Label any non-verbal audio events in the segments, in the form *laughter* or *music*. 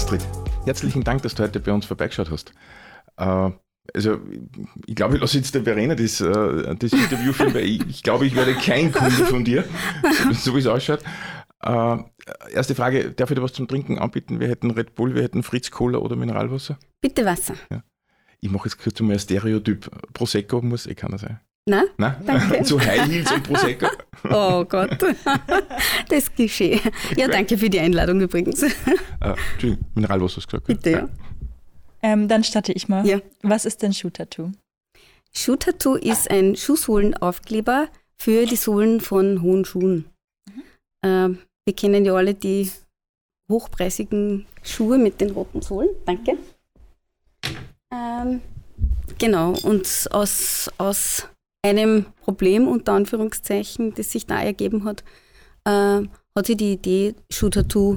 Astrid, herzlichen Dank, dass du heute bei uns vorbeigeschaut hast. Äh, also, ich glaube, ich lasse jetzt der Verena das, äh, das Interview führen, weil ich, ich, glaube, ich werde kein Kunde von dir, *laughs* so wie es ausschaut. Äh, erste Frage, darf ich dir was zum Trinken anbieten? Wir hätten Red Bull, wir hätten Fritz Cola oder Mineralwasser? Bitte Wasser. Ja. Ich mache jetzt kurz mal ein Stereotyp. Prosecco muss eh keiner sein. Nein? Nein? Danke. *laughs* Zu High Heels und Prosecco? *laughs* Oh Gott. *laughs* Das Klischee. Ja, danke für die Einladung übrigens. Äh, Entschuldigung, Mineralwasser hast du gesagt. Bitte, ja. Ähm, dann starte ich mal. Ja. Was ist denn Schuh-Tattoo? Schuh-Tattoo ist ein Schuhsohlenaufkleber für die Sohlen von hohen Schuhen. Mhm. Ähm, wir kennen ja alle die hochpreisigen Schuhe mit den roten Sohlen. Danke. Ähm, genau, und aus, aus einem Problem, unter Anführungszeichen, das sich da ergeben hat, äh, hat sich die Idee Schuh-Tattoo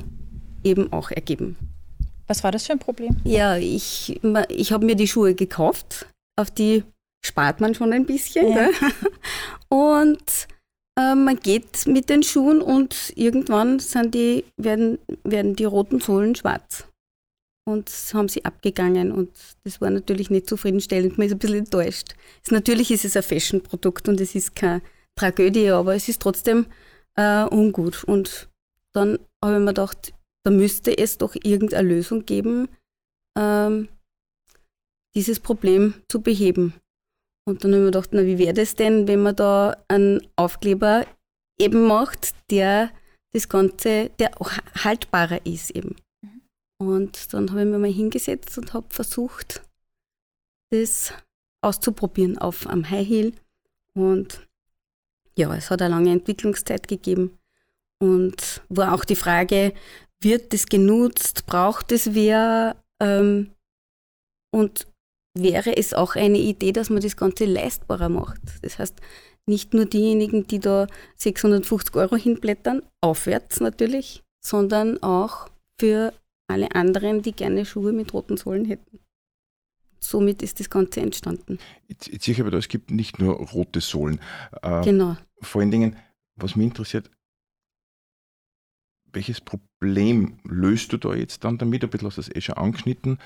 eben auch ergeben. Was war das für ein Problem? Ja, ich, ich habe mir die Schuhe gekauft, auf die spart man schon ein bisschen. Ja. *laughs* Und äh, man geht mit den Schuhen und irgendwann sind die, werden, werden die roten Sohlen schwarz. Und haben sie abgegangen und das war natürlich nicht zufriedenstellend. Man ist ein bisschen enttäuscht. Es, natürlich ist es ein Fashion-Produkt und es ist keine Tragödie, aber es ist trotzdem äh, ungut. Und dann habe ich mir gedacht, da müsste es doch irgendeine Lösung geben, ähm, dieses Problem zu beheben. Und dann habe ich mir gedacht, na, wie wäre das denn, wenn man da einen Aufkleber eben macht, der das Ganze, der haltbarer ist eben. Und dann habe ich mir mal hingesetzt und habe versucht, das auszuprobieren auf am High Heel. Und ja, es hat eine lange Entwicklungszeit gegeben. Und war auch die Frage, wird das genutzt? Braucht es wer? Ähm, und wäre es auch eine Idee, dass man das Ganze leistbarer macht? Das heißt, nicht nur diejenigen, die da 650 Euro hinblättern, aufwärts natürlich, sondern auch für alle anderen, die gerne Schuhe mit roten Sohlen hätten. Somit ist das Ganze entstanden. Jetzt, jetzt sehe ich aber da, es gibt nicht nur rote Sohlen. Äh, genau. Vor allen Dingen, was mich interessiert, welches Problem löst du da jetzt dann damit? Ein bisschen hast du das eh schon angeschnitten,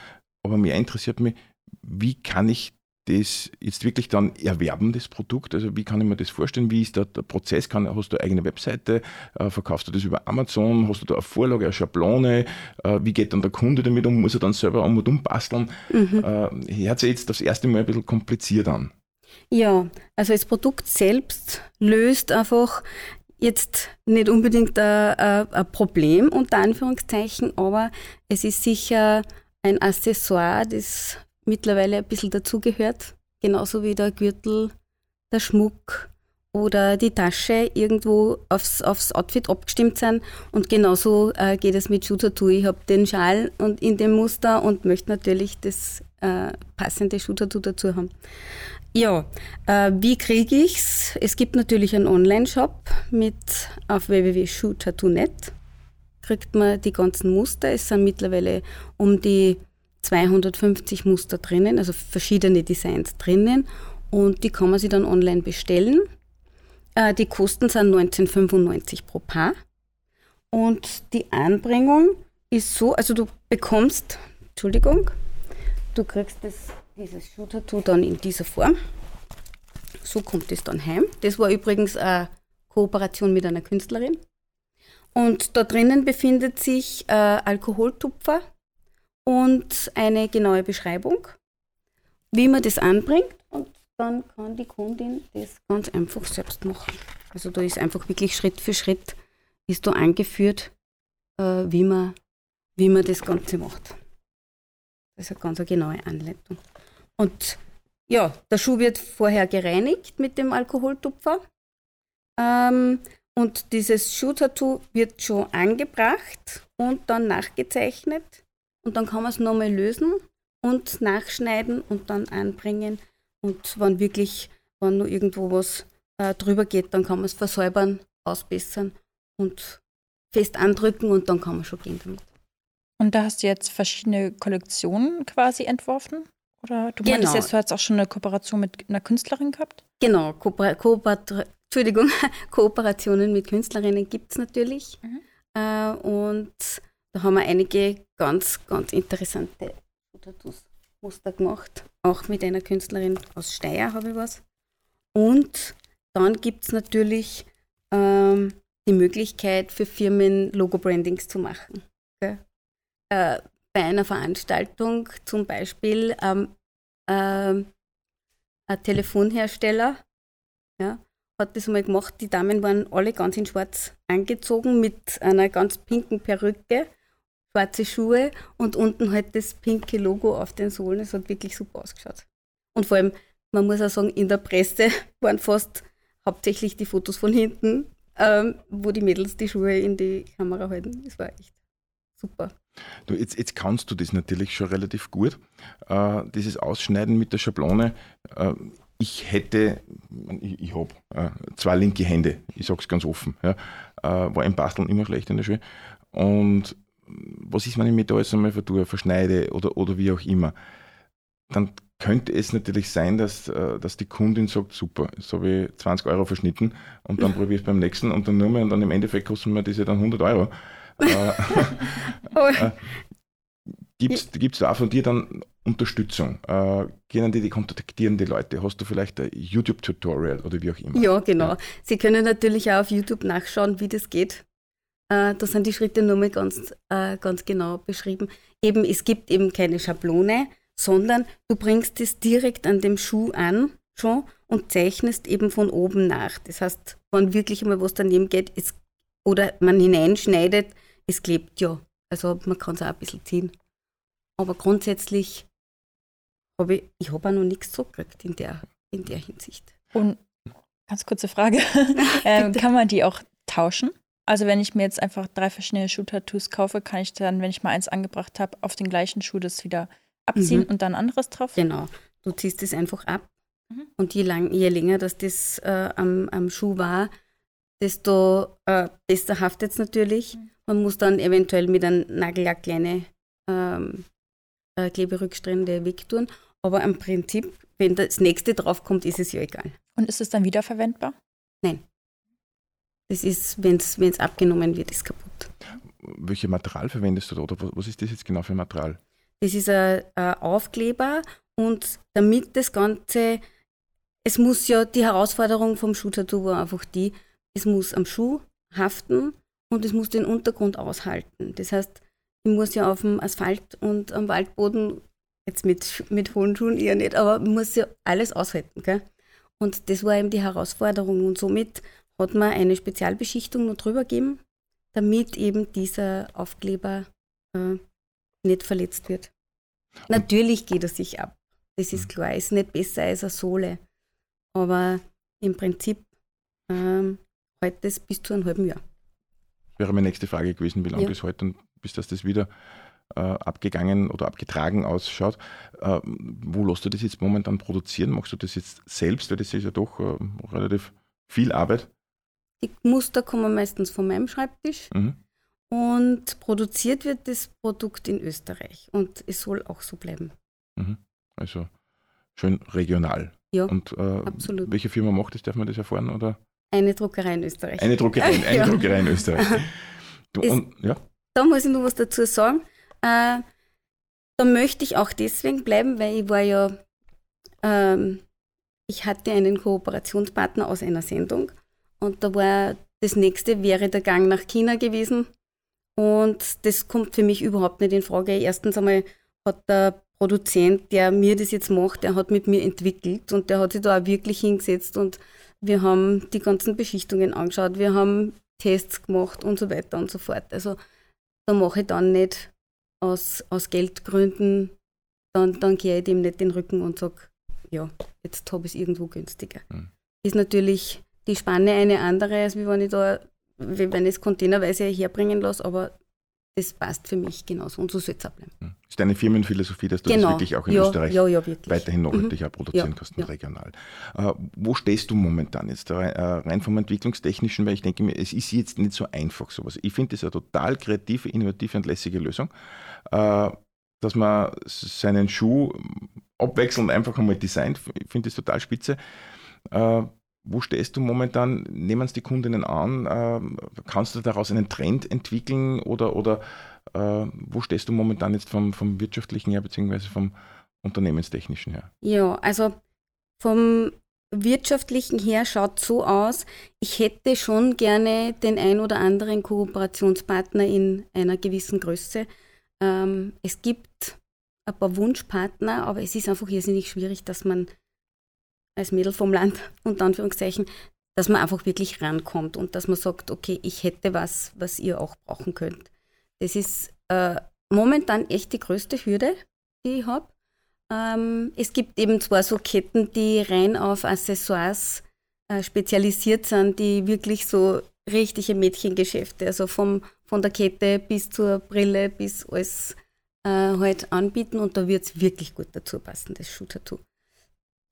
aber mir interessiert mich, wie kann ich das jetzt wirklich dann erwerben, das Produkt? Also wie kann ich mir das vorstellen? Wie ist da der Prozess? Kann, hast du eine eigene Webseite? Äh, verkaufst du das über Amazon? Hast du da eine Vorlage, eine Schablone? Äh, wie geht dann der Kunde damit um? Muss er dann selber um und um basteln? Mhm. Äh, hört sich jetzt das erste Mal ein bisschen kompliziert an. Ja, also das Produkt selbst löst einfach jetzt nicht unbedingt ein, ein, Problem unter Anführungszeichen, aber es ist sicher ein Accessoire, das mittlerweile ein bisschen dazugehört, genauso wie der Gürtel, der Schmuck oder die Tasche irgendwo aufs, aufs Outfit abgestimmt sind. Und genauso äh, geht es mit Schuh. Ich habe den Schal und in dem Muster und möchte natürlich das äh, passende Schuh dazu haben. Ja, äh, wie kriege ich's? Es gibt natürlich einen Online-Shop mit auf www.shoottattoo.net kriegt man die ganzen Muster. Es sind mittlerweile um die 250 Muster drinnen, also verschiedene Designs drinnen und die kann man sich dann online bestellen. Äh, die Kosten sind 19,95 pro Paar und die Anbringung ist so, also du bekommst, Entschuldigung, du kriegst das dieses Schuh-Tattoo dann in dieser Form. So kommt es dann heim. Das war übrigens eine Kooperation mit einer Künstlerin. Und da drinnen befindet sich äh, Alkoholtupfer und eine genaue Beschreibung, wie man das anbringt. Und dann kann die Kundin das ganz einfach selbst machen. Also da ist einfach wirklich Schritt für Schritt ist da angeführt, äh, wie, man, wie man das Ganze macht. Das ist eine ganz genaue Anleitung. Und ja, der Schuh wird vorher gereinigt mit dem Alkoholtupfer. Ähm, und dieses Schuhtattoo wird schon angebracht und dann nachgezeichnet. Und dann kann man es nochmal lösen und nachschneiden und dann anbringen. Und wenn wirklich, wenn nur irgendwo was äh, drüber geht, dann kann man es versäubern, ausbessern und fest andrücken und dann kann man schon gehen damit. Und da hast du jetzt verschiedene Kollektionen quasi entworfen? Oder du genau. meintest du hast auch schon eine Kooperation mit einer Künstlerin gehabt? Genau, Kooper Kooper Entschuldigung, *laughs* Kooperationen mit Künstlerinnen gibt es natürlich. Mhm. Äh, und da haben wir einige ganz, ganz interessante Muster gemacht. Auch mit einer Künstlerin aus Steyr habe ich was. Und dann gibt es natürlich ähm, die Möglichkeit für Firmen Logo-Brandings zu machen. Okay? Äh, bei einer Veranstaltung zum Beispiel ähm, äh, ein Telefonhersteller ja, hat das mal gemacht. Die Damen waren alle ganz in schwarz angezogen mit einer ganz pinken Perücke, schwarze Schuhe und unten halt das pinke Logo auf den Sohlen. Es hat wirklich super ausgeschaut. Und vor allem, man muss auch sagen, in der Presse *laughs* waren fast hauptsächlich die Fotos von hinten, ähm, wo die Mädels die Schuhe in die Kamera halten. Das war echt super. Du, jetzt, jetzt kannst du das natürlich schon relativ gut. Äh, dieses Ausschneiden mit der Schablone. Äh, ich hätte, ich, ich habe äh, zwei linke Hände, ich sage es ganz offen. Ja, äh, war im Basteln immer schlecht in der Schule. Und was ist, wenn ich mich da jetzt einmal verdue, verschneide oder, oder wie auch immer? Dann könnte es natürlich sein, dass, äh, dass die Kundin sagt, super, jetzt habe ich 20 Euro verschnitten und dann probiere ich es beim nächsten und dann nur mehr und dann im Endeffekt kosten mir diese dann 100 Euro. *laughs* Äh, äh, Gibt es da von dir dann Unterstützung? Äh, können die, die kontaktieren die Leute? Hast du vielleicht ein YouTube-Tutorial oder wie auch immer? Ja, genau. Ja. Sie können natürlich auch auf YouTube nachschauen, wie das geht. Äh, da sind die Schritte nur mal ganz, äh, ganz genau beschrieben. Eben, es gibt eben keine Schablone, sondern du bringst es direkt an dem Schuh an schon und zeichnest eben von oben nach. Das heißt, wenn wirklich einmal was daneben geht es, oder man hineinschneidet, es klebt ja. Also man kann es auch ein bisschen ziehen. Aber grundsätzlich habe ich, ich habe auch noch nichts zurückgekriegt in der, in der Hinsicht. Und ganz kurze Frage, *laughs* ähm, kann man die auch tauschen? Also wenn ich mir jetzt einfach drei verschiedene Schuh-Tattoos kaufe, kann ich dann, wenn ich mal eins angebracht habe, auf den gleichen Schuh das wieder abziehen mhm. und dann anderes drauf? Genau, du ziehst es einfach ab. Mhm. Und je, lang, je länger dass das äh, am, am Schuh war, desto äh, besser haftet es natürlich. Mhm. Man muss dann eventuell mit einem Nagellack kleine ähm, äh, Kleberückstrände wegtun. Aber im Prinzip, wenn das nächste draufkommt, ist es ja egal. Und ist es dann wiederverwendbar? Nein. Das ist, wenn es abgenommen wird, ist kaputt. Welche Material verwendest du da? Oder was ist das jetzt genau für ein Material? Das ist ein, ein Aufkleber und damit das Ganze, es muss ja, die Herausforderung vom Schuhtattoo war einfach die, es muss am Schuh haften und es muss den Untergrund aushalten. Das heißt, ich muss ja auf dem Asphalt und am Waldboden, jetzt mit, mit hohen Schuhen eher nicht, aber muss ja alles aushalten. Gell? Und das war eben die Herausforderung. Und somit hat man eine Spezialbeschichtung noch drüber gegeben, damit eben dieser Aufkleber äh, nicht verletzt wird. Natürlich geht er sich ab. Das ist mhm. klar, ist nicht besser als eine Sohle. Aber im Prinzip ähm, hält das bis zu einem halben Jahr. Wäre meine nächste Frage gewesen, wie lange ja. das heute und bis das das wieder äh, abgegangen oder abgetragen ausschaut. Äh, wo lässt du das jetzt momentan produzieren? Machst du das jetzt selbst? Weil das ist ja doch äh, relativ viel Arbeit. Die Muster kommen meistens von meinem Schreibtisch. Mhm. Und produziert wird das Produkt in Österreich. Und es soll auch so bleiben. Mhm. Also schön regional. Ja, und, äh, absolut. Welche Firma macht das? Darf man das erfahren? Oder? Eine Druckerei in Österreich. Eine Druckerei, *laughs* eine ja. Druckerei in Österreich. *laughs* Du, und, ja? Da muss ich noch was dazu sagen. Äh, da möchte ich auch deswegen bleiben, weil ich war ja, ähm, ich hatte einen Kooperationspartner aus einer Sendung und da war das nächste wäre der Gang nach China gewesen und das kommt für mich überhaupt nicht in Frage. Erstens einmal hat der Produzent, der mir das jetzt macht, der hat mit mir entwickelt und der hat sich da auch wirklich hingesetzt und wir haben die ganzen Beschichtungen angeschaut, wir haben Tests gemacht und so weiter und so fort. Also da mache ich dann nicht aus, aus Geldgründen, dann, dann gehe ich dem nicht den Rücken und sage, ja, jetzt habe ich es irgendwo günstiger. Mhm. Ist natürlich die Spanne eine andere, als wenn ich da, wenn ich es containerweise herbringen lasse, aber das passt für mich genauso und so soll es auch bleiben. Hm. Ist deine Firmenphilosophie, dass du genau. das wirklich auch in ja, Österreich ja, ja, weiterhin nachhaltig mhm. produzieren kannst und regional. Äh, wo stehst du momentan jetzt? Äh, rein vom Entwicklungstechnischen, weil ich denke mir, es ist jetzt nicht so einfach sowas. Ich finde das eine total kreative, innovative und lässige Lösung, äh, dass man seinen Schuh abwechselnd einfach einmal designt. Ich finde das total spitze. Äh, wo stehst du momentan? Nehmen es die Kundinnen an? Ähm, kannst du daraus einen Trend entwickeln oder, oder Äh, wo stehst du momentan jetzt vom, vom wirtschaftlichen her, beziehungsweise vom unternehmenstechnischen her? Ja, also vom wirtschaftlichen her schaut so aus, ich hätte schon gerne den ein oder anderen Kooperationspartner in einer gewissen Größe. Ähm, es gibt ein paar Wunschpartner, aber es ist einfach irrsinnig schwierig, dass man als Mädel vom Land, unter Anführungszeichen, dass man einfach wirklich rankommt und dass man sagt, okay, ich hätte was, was ihr auch brauchen könnt. Das ist äh, momentan echt die größte Hürde, die ich habe. Ähm, es gibt eben zwar so Ketten, die rein auf Accessoires äh, spezialisiert sind, die wirklich so richtige Mädchengeschäfte, also vom, von der Kette bis zur Brille bis alles äh, halt anbieten und da wird es wirklich gut dazu passen, das Schuh-Tattoo.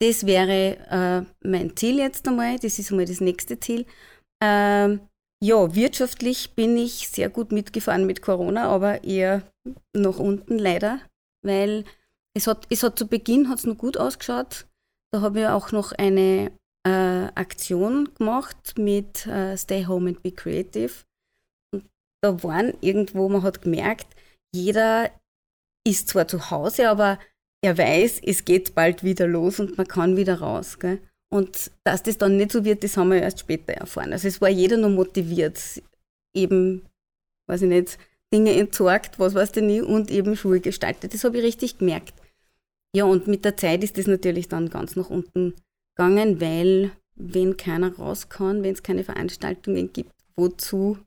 Das wäre äh, mein Ziel jetzt einmal, das ist einmal das nächste Ziel. Ähm, ja, wirtschaftlich bin ich sehr gut mitgefahren mit Corona, aber eher nach unten leider, weil es hat, es hat zu Beginn hat's noch gut ausgeschaut. Da habe ich auch noch eine äh, Aktion gemacht mit äh, Stay Home and Be Creative. Und da waren irgendwo, man hat gemerkt, jeder ist zwar zu Hause, aber er weiß, es geht bald wieder los und man kann wieder raus. Gell? Und dass das dann nicht so wird, das haben wir erst später erfahren. Also es war jeder noch motiviert, eben, weiß ich nicht, Dinge entsorgt, was weiß ich nicht, und eben Schuhe gestaltet. Das habe ich richtig gemerkt. Ja, und mit der Zeit ist das natürlich dann ganz nach unten gegangen, weil wenn keiner raus kann, wenn es keine Veranstaltungen gibt, wozu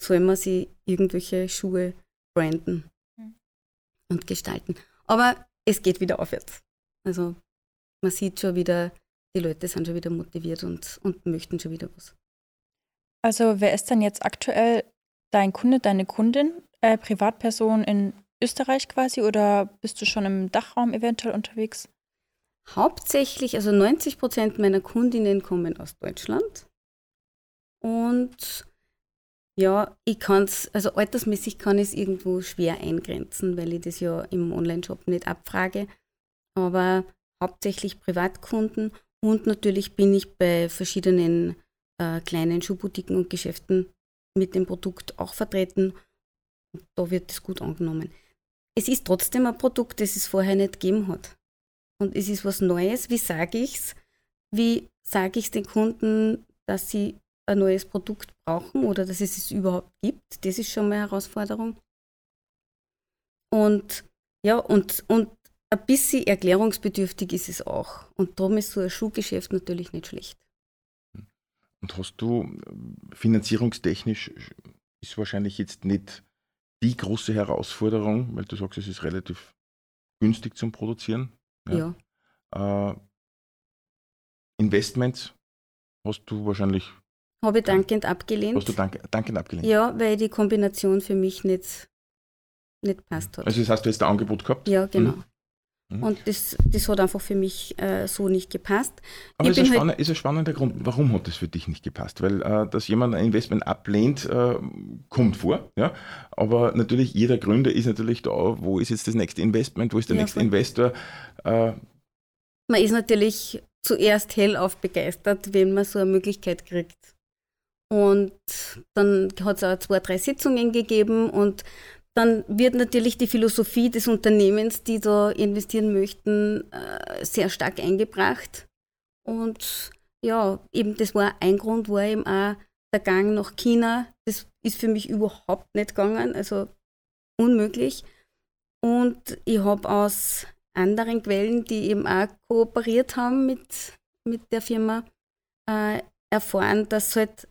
soll man sich irgendwelche Schuhe branden mhm. und gestalten? Aber es geht wieder aufwärts. Also man sieht schon wieder, die Leute sind schon wieder motiviert und, und möchten schon wieder was. Also wer ist denn jetzt aktuell dein Kunde, deine Kundin, äh, Privatperson in Österreich quasi oder bist du schon im Dachraum eventuell unterwegs? Hauptsächlich, also 90 Prozent meiner Kundinnen kommen aus Deutschland. Und ja, ich kann es, also altersmäßig kann ich es irgendwo schwer eingrenzen, weil ich das ja im Online-Shop nicht abfrage. Aber hauptsächlich Privatkunden und natürlich bin ich bei verschiedenen äh, kleinen Schuhboutiquen und Geschäften mit dem Produkt auch vertreten. Da wird es gut angenommen es ist trotzdem ein Produkt, das es vorher nicht gegeben hat. Und es ist was Neues. Wie sage ich es? Wie sage ich es den Kunden, dass sie ein neues Produkt brauchen oder dass es es überhaupt gibt? Das ist schon mal eine Herausforderung. Und ja, und, und ein bisschen erklärungsbedürftig ist es auch. Und darum ist so ein Schuhgeschäft natürlich nicht schlecht. Und hast du finanzierungstechnisch ist wahrscheinlich jetzt nicht die große Herausforderung, weil du sagst, es ist relativ günstig zum Produzieren. Ja. ja. Äh, Investments hast du wahrscheinlich. Habe ich dankend abgelehnt. Hast du dank, dankend abgelehnt? Ja, weil die Kombination für mich nicht, nicht passt hat. Also das heißt, du hast ein Angebot gehabt? Ja, genau. Mhm. Mhm. Und das, das hat einfach für mich äh, so nicht gepasst. Aber ist ein, halt ist ein spannender Grund, warum hat das für dich nicht gepasst? Weil, äh, dass jemand ein Investment ablehnt, äh, kommt vor. Ja? Aber natürlich, jeder Gründer ist natürlich da, wo ist jetzt das nächste Investment, wo ist der ja, nächste. Investor? Äh, man ist natürlich zuerst hellauf begeistert, wenn man so eine Möglichkeit kriegt. Und dann hat es auch zwei, drei Sitzungen gegeben und dann wird natürlich die Philosophie des Unternehmens, die da investieren möchten, äh, sehr stark eingebracht. Und ja, eben das war ein Grund, war eben auch der Gang nach China. Das ist für mich überhaupt nicht gegangen, also unmöglich. Und ich habe aus anderen Quellen, die eben auch kooperiert haben mit, mit der Firma, äh, erfahren, dass halt,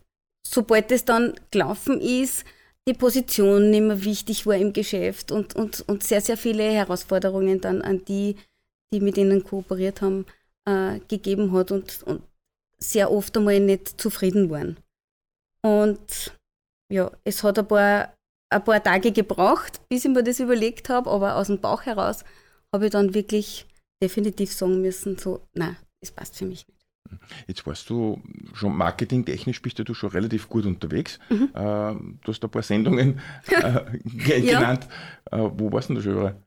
sobald es dann gelaufen ist, die Position nicht mehr wichtig war im Geschäft und, und, und sehr, sehr viele Herausforderungen dann an die, die mit ihnen kooperiert haben, äh, gegeben hat und, und sehr oft einmal nicht zufrieden waren. Und ja, es hat ein paar, ein paar Tage gebraucht, bis ich mir das überlegt habe, aber aus dem Bauch heraus habe ich dann wirklich definitiv sagen müssen, so, nein, das passt für mich nicht. Jetzt warst du schon marketingtechnisch bist du schon relativ gut unterwegs. Mhm. Äh, du hast ein paar Sendungen *laughs* äh, genannt. Ja. Äh, wo warst du denn da schon überall?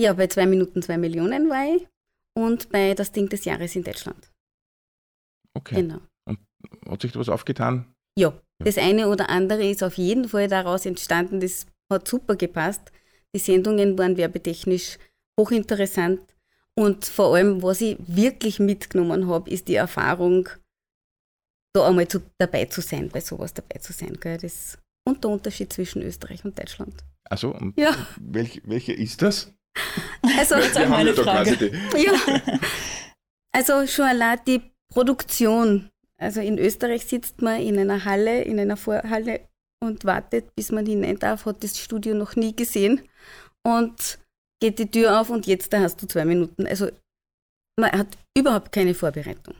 Ja, bei 2 Minuten 2 Millionen war ich und bei das Ding des Jahres in Deutschland. Okay. Genau. Und hat sich da was aufgetan? Ja, ja, das eine oder andere ist auf jeden Fall daraus entstanden. Das hat super gepasst. Die Sendungen waren werbetechnisch hochinteressant. Und vor allem, was ich wirklich mitgenommen habe, ist die Erfahrung, da einmal zu, dabei zu sein, bei sowas dabei zu sein. Gell? Das und der Unterschied zwischen Österreich und Deutschland. Also, und ja. welch, welche ist das? Also, das ist meine Frage. Ja. Also schon allein die Produktion. Also in Österreich sitzt man in einer Halle, in einer Vorhalle und wartet, bis man hinein darf, hat das Studio noch nie gesehen und geht die Tür auf und jetzt da hast du zwei Minuten. Also man hat überhaupt keine Vorbereitung.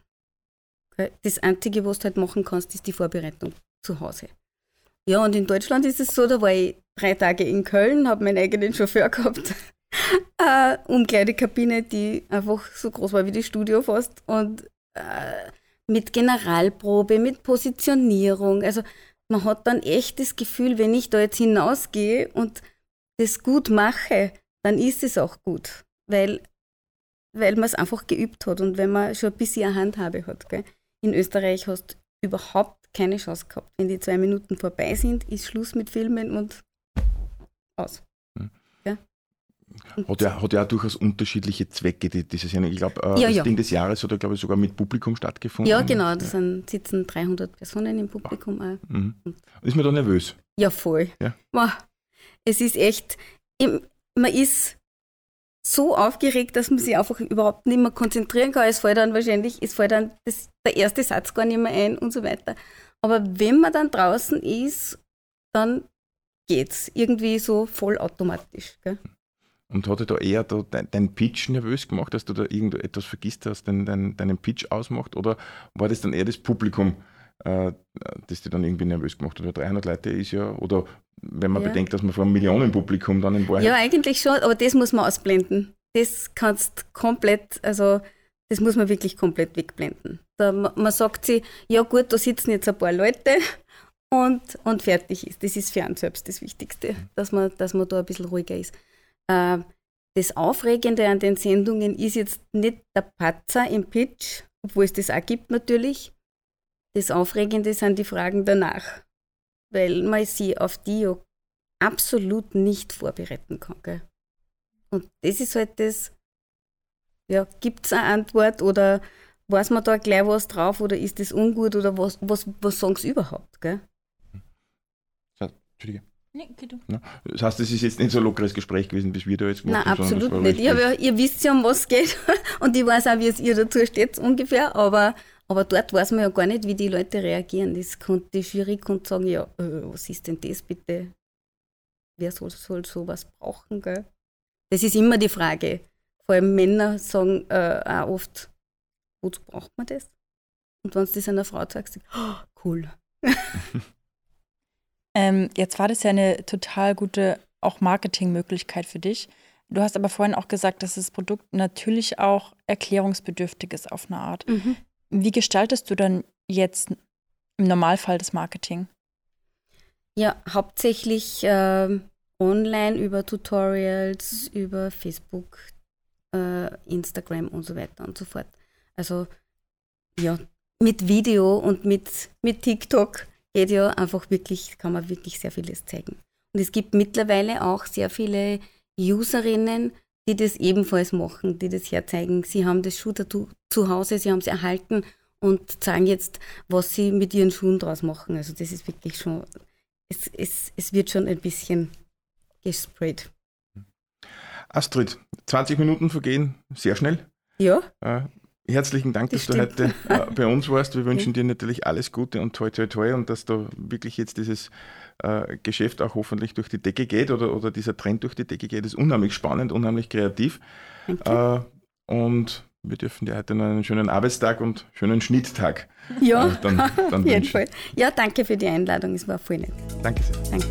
Das Einzige, was du halt machen kannst, ist die Vorbereitung zu Hause. Ja, und in Deutschland ist es so, da war ich drei Tage in Köln, habe meinen eigenen Chauffeur gehabt. *laughs* äh, Umkleidekabine, die einfach so groß war wie das Studio fast. Und äh, mit Generalprobe, mit Positionierung. Also man hat dann echt das Gefühl, wenn ich da jetzt hinausgehe und das gut mache, dann ist es auch gut. Weil, weil man es einfach geübt hat und wenn man schon ein bisschen eine Handhabe hat. Gell? In Österreich hast du überhaupt keine Chance gehabt. Wenn die zwei Minuten vorbei sind, ist Schluss mit Filmen und aus. Hm. Ja? Hat ja, hat ja auch durchaus unterschiedliche Zwecke, die, diese Sendung. Ich glaube, äh, ja, das ja. Ding des Jahres hat ja, glaube ich, sogar mit Publikum stattgefunden. Ja, genau, da sind, sitzen 300 Personen im Publikum auch. Mhm. Ist man da nervös? Ja, voll. Ja. Es ist echt, man ist so aufgeregt, dass man sich einfach überhaupt nicht mehr konzentrieren kann. Es fällt dann wahrscheinlich, es fällt dann das, der erste Satz gar nicht mehr ein und so weiter. Aber wenn man dann draußen ist, dann geht's irgendwie so vollautomatisch. Und hat da eher da dein, dein, Pitch nervös gemacht, dass du da irgendetwas vergisst hast, dein, dein, deinen Pitch ausmacht? Oder war das dann eher das Publikum, äh, das dir dann irgendwie nervös gemacht hat? Oder 300 Leute ist ja, oder wenn man ja. bedenkt, dass man vor einem Millionenpublikum dann in Wahrheit. Ja, eigentlich schon, aber das muss man ausblenden. Das kannst komplett, also das muss man wirklich komplett wegblenden. Da, man sagt sich, ja gut, da sitzen jetzt ein paar Leute *laughs* und, und fertig ist. Das ist für einen selbst das Wichtigste, dass man, dass man da ein bisschen ruhiger ist. Äh, das Aufregende an den Sendungen ist jetzt nicht der Patzer im Pitch, obwohl es das auch gibt natürlich. Das Aufregende sind die Fragen danach weil man sie auf die ja absolut nicht vorbereiten kann. Gell? Und das ist halt das, ja, gibt es eine Antwort oder weiß man da gleich was drauf oder ist das ungut oder was, was, was sagen sie überhaupt? Gell? Entschuldige. Nee, geh du. Das heißt, es ist jetzt nicht so ein lockeres Gespräch gewesen, bis wir da jetzt gemacht Nein, haben. Nein, absolut nicht. Ja, ihr wisst ja, um was es geht *laughs* und ich weiß auch, wie es ihr dazu steht ungefähr, aber aber dort weiß man ja gar nicht, wie die Leute reagieren. Das konnte, die Jury konnte sagen, ja, äh, was ist denn das bitte? Wer soll, soll sowas brauchen? Gell? Das ist immer die Frage. Vor allem Männer sagen äh, auch oft, wozu braucht man das? Und wenn du das einer Frau sagst, oh, cool. *laughs* ähm, jetzt war das ja eine total gute auch Marketingmöglichkeit für dich. Du hast aber vorhin auch gesagt, dass das Produkt natürlich auch erklärungsbedürftig ist auf eine Art. Mhm. Wie gestaltest du dann jetzt im Normalfall das Marketing? Ja, hauptsächlich äh, online über Tutorials, über Facebook, äh, Instagram und so weiter und so fort. Also ja, mit Video und mit, mit TikTok geht ja einfach wirklich, kann man wirklich sehr vieles zeigen. Und es gibt mittlerweile auch sehr viele Userinnen, die das ebenfalls machen, die das herzeigen. Sie haben das Schuh-Tattoo zu Hause, sie haben es erhalten und zeigen jetzt, was sie mit ihren Schuhen draus machen. Also das ist wirklich schon, es, es, es wird schon ein bisschen gesprayt. Astrid, 20 Minuten vergehen sehr schnell. Ja. Äh, herzlichen Dank, das dass stimmt. du heute äh, bei uns warst. Wir *laughs* wünschen dir natürlich alles Gute und toi toi toi und dass da wirklich jetzt dieses äh, Geschäft auch hoffentlich durch die Decke geht oder, oder dieser Trend durch die Decke geht, ist unheimlich spannend, unheimlich kreativ. Äh, und wir dürfen dir heute noch einen schönen Arbeitstag und schönen Schnitttag. Ja, äh, dann, dann *laughs* auf jeden Fall. Ja, danke für die Einladung, es war voll nett. Danke sehr. Danke.